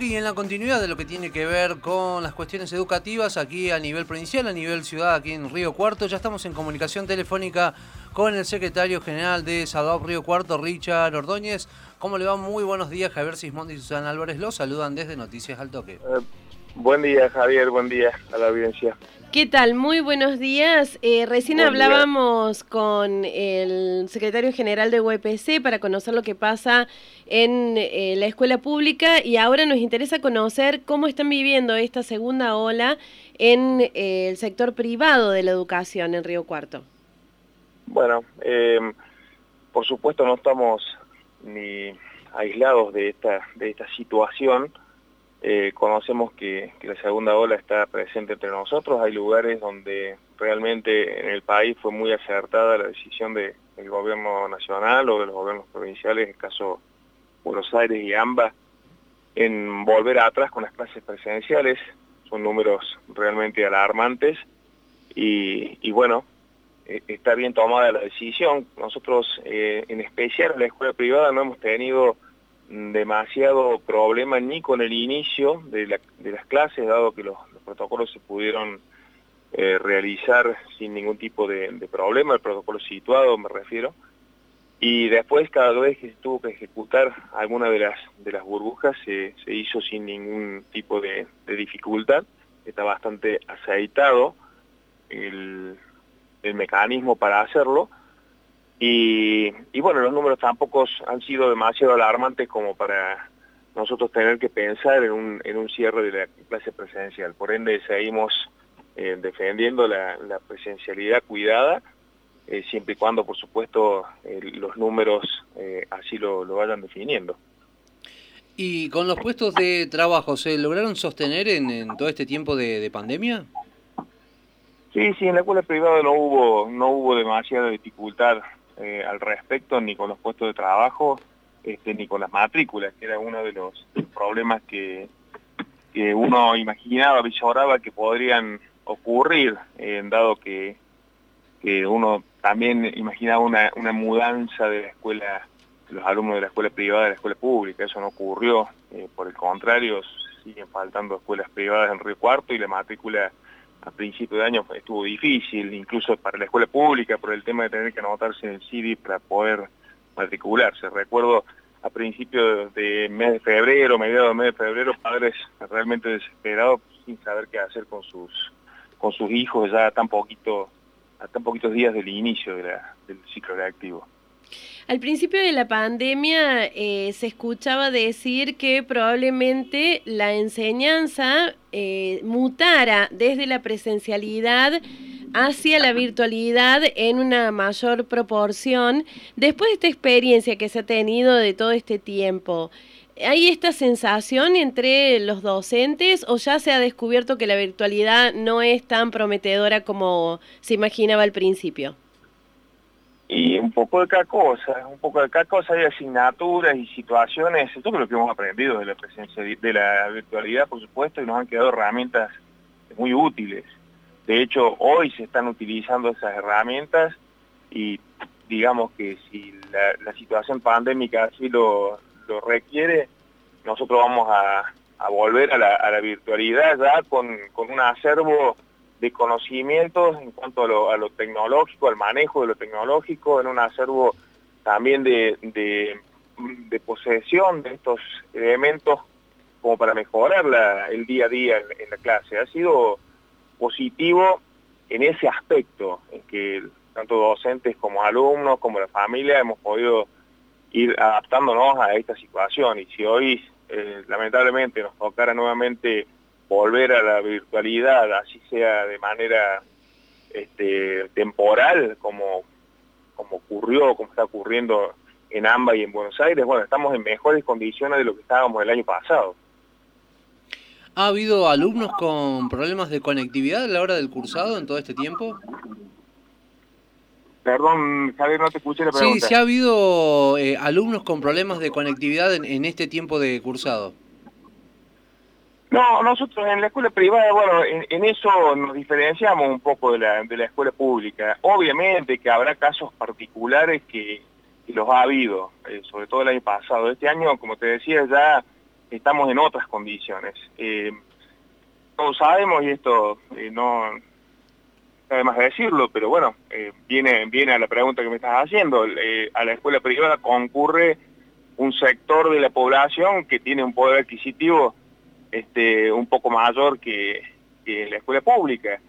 Y en la continuidad de lo que tiene que ver con las cuestiones educativas aquí a nivel provincial, a nivel ciudad, aquí en Río Cuarto, ya estamos en comunicación telefónica con el secretario general de SADOP Río Cuarto, Richard Ordóñez. ¿Cómo le va? Muy buenos días, Javier Sismondi y Susana Álvarez. Los saludan desde Noticias al Toque. Eh, buen día, Javier. Buen día a la audiencia. ¿Qué tal? Muy buenos días. Eh, recién hablábamos con el secretario general de UPC para conocer lo que pasa en eh, la escuela pública y ahora nos interesa conocer cómo están viviendo esta segunda ola en eh, el sector privado de la educación en Río Cuarto. Bueno, por supuesto no estamos ni aislados de esta, de esta situación. Eh, conocemos que, la segunda ola está presente entre nosotros, hay lugares donde realmente en el país fue muy acertada la decisión del gobierno nacional o de los gobiernos provinciales, en el caso Buenos Aires y AMBA, en volver atrás con las clases presenciales, son números realmente alarmantes y, bueno, e, está bien tomada la decisión. Nosotros, eh, en especial en la escuela privada, no hemos tenido demasiado problema ni con el inicio de, las clases, dado que los, protocolos se pudieron eh, realizar sin ningún tipo de, problema, el protocolo situado me refiero, y después cada vez que se tuvo que ejecutar alguna de las, de las burbujas se, hizo sin ningún tipo de, dificultad, está bastante aceitado el, el mecanismo para hacerlo, y, bueno, los números tampoco han sido demasiado alarmantes como para nosotros tener que pensar en un, en un cierre de la clase presencial. Por ende, seguimos eh, defendiendo la, presencialidad cuidada, eh, siempre y cuando, por supuesto, los números eh, así lo, vayan definiendo. ¿Y con los puestos de trabajo se lograron sostener en, todo este tiempo de, de, pandemia? Sí, sí, en la escuela privada no hubo, no hubo demasiada dificultad eh, al respecto, ni con los puestos de trabajo, este, ni con las matrículas, que era uno de los problemas que, que uno imaginaba, visoraba que podrían ocurrir, dado que, que uno también imaginaba una, una mudanza de la escuela, los alumnos de la escuela privada a la escuela pública, eso no ocurrió, eh, por el contrario, siguen faltando escuelas privadas en Río Cuarto y la matrícula a principio de año estuvo difícil, incluso para la escuela pública, por el tema de tener que anotarse en el CIDI para poder matricularse. Recuerdo a principios de mes de febrero, mediados de mes de febrero, padres realmente desesperados sin saber qué hacer con sus con sus hijos ya tan poquito a tan poquitos días del inicio del ciclo reactivo. Al principio de la pandemia eh, se escuchaba decir que probablemente la enseñanza eh, mutara desde la presencialidad hacia la virtualidad en una mayor proporción después de esta experiencia que se ha tenido de todo este tiempo. ¿Hay esta sensación entre los docentes o ya se ha descubierto que la virtualidad no es tan prometedora como se imaginaba al principio? Y un poco de cada cosa, un poco de cada cosa hay asignaturas y situaciones, esto es lo que hemos aprendido de la presencia de la virtualidad, por supuesto, y nos han quedado herramientas muy útiles. De hecho, hoy se están utilizando esas herramientas y digamos que si la, situación pandémica así lo, requiere, nosotros vamos a, volver a la, virtualidad ya con un acervo de conocimientos en cuanto a lo, tecnológico, al manejo de lo tecnológico, en un acervo también de, de, posesión de estos elementos como para mejorar el día a día en, la clase. Ha sido positivo en ese aspecto, en que tanto docentes como alumnos, como la familia, hemos podido ir adaptándonos a esta situación. Y si hoy, eh, lamentablemente, nos tocara nuevamente volver a la virtualidad, así sea de manera este, temporal, como, como ocurrió, como está ocurriendo en AMBA y en Buenos Aires, bueno, estamos en mejores condiciones de lo que estábamos el año pasado. ¿Ha habido alumnos con problemas de conectividad a la hora del cursado en todo este tiempo? Perdón, Javier, no te escuché la pregunta. Sí, sí ha habido eh, alumnos con problemas de conectividad en este tiempo de cursado. No, nosotros en la escuela privada, bueno, en, eso nos diferenciamos un poco de la, de la escuela pública. Obviamente que habrá casos particulares que, los ha habido, eh, sobre todo el año pasado. Este año, como te decía, ya estamos en otras condiciones. Eh, todos sabemos, y esto eh, no además de decirlo, pero bueno, eh, viene, viene a la pregunta que me estás haciendo. a la escuela privada concurre un sector de la población que tiene un poder adquisitivo este, un poco mayor que, que la escuela pública.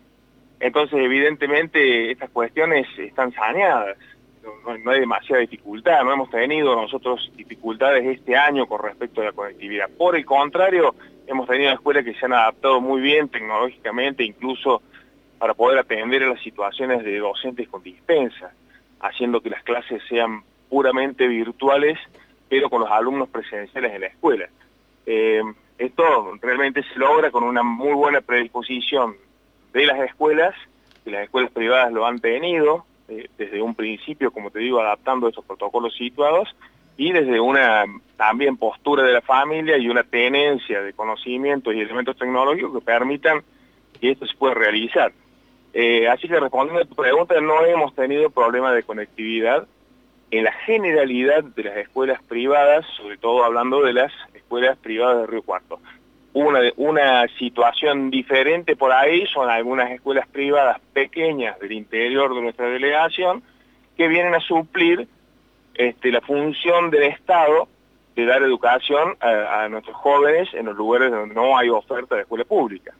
Entonces, evidentemente, estas cuestiones están saneadas no, hay demasiada dificultad, no hemos tenido nosotros dificultades este año con respecto a la conectividad. Por el contrario, hemos tenido escuelas que se han adaptado muy bien tecnológicamente, incluso para poder atender a las situaciones de docentes con dispensa, haciendo que las clases sean puramente virtuales, pero con los alumnos presenciales en la escuela. Eh, esto realmente se logra con una muy buena predisposición de las escuelas, y las escuelas privadas lo han tenido, eh, desde un principio, como te digo, adaptando esos protocolos situados y desde una también postura de la familia y una tenencia de conocimientos y elementos tecnológicos que permitan que esto se pueda realizar. Eh, así que respondiendo a tu pregunta, no hemos tenido problemas de conectividad en la generalidad de las escuelas privadas, sobre todo hablando de las escuelas privadas de Río Cuarto. Una, situación diferente por ahí son algunas escuelas privadas pequeñas del interior de nuestra delegación que vienen a suplir este, la función del Estado de dar educación a, nuestros jóvenes en los lugares donde no hay oferta de escuela pública.